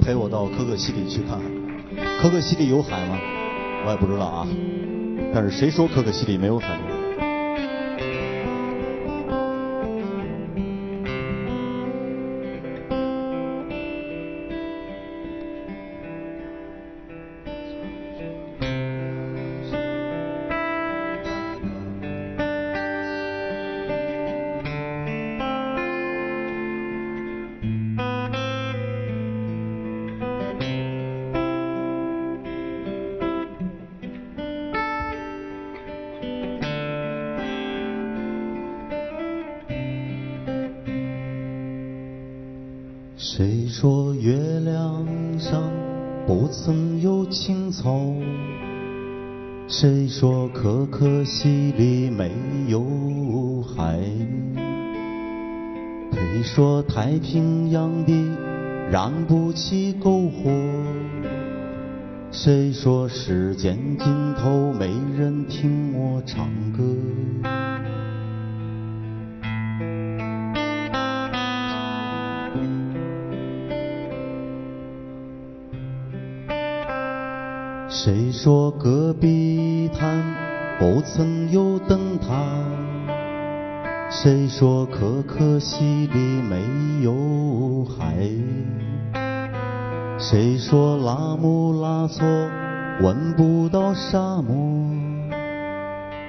陪我到可可西里去看看。可可西里有海吗？我也不知道啊。但是谁说可可西里没有海？谁说月亮上不曾有青草？谁说可可西里没有海？谁说太平洋的燃不起篝火？谁说时间尽头没人听我唱歌？谁说戈壁滩不曾有灯塔？谁说可可西里没有海？谁说拉姆拉措闻不到沙漠？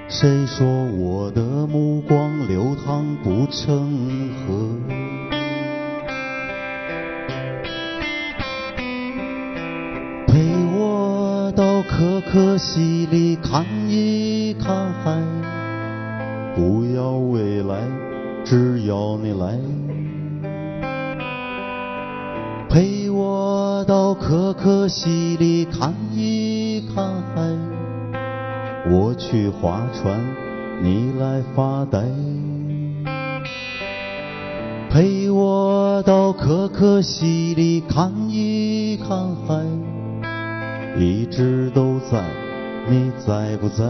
谁说我的目光流淌不成河？可可西里看一看海，不要未来，只要你来。陪我到可可西里看一看海，我去划船，你来发呆。陪我到可可西里看一看海。一直都在，你在不在？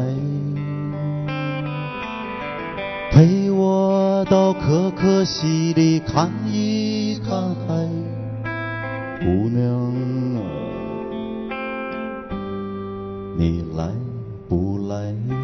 陪我到可可西里看一看海，姑娘啊，你来不来？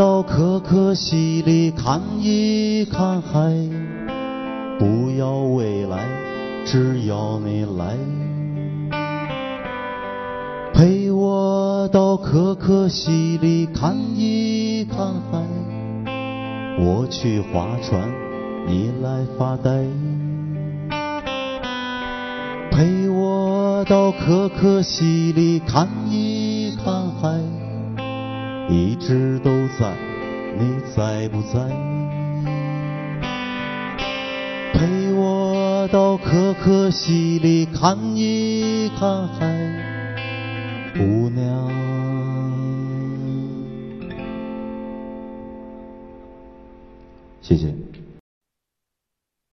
到可可西里看一看海，不要未来，只要你来。陪我到可可西里看一看海，我去划船，你来发呆。陪我到可可西里看一看海。一直都在，你在不在？陪我到可可西里看一看海，姑娘。谢谢。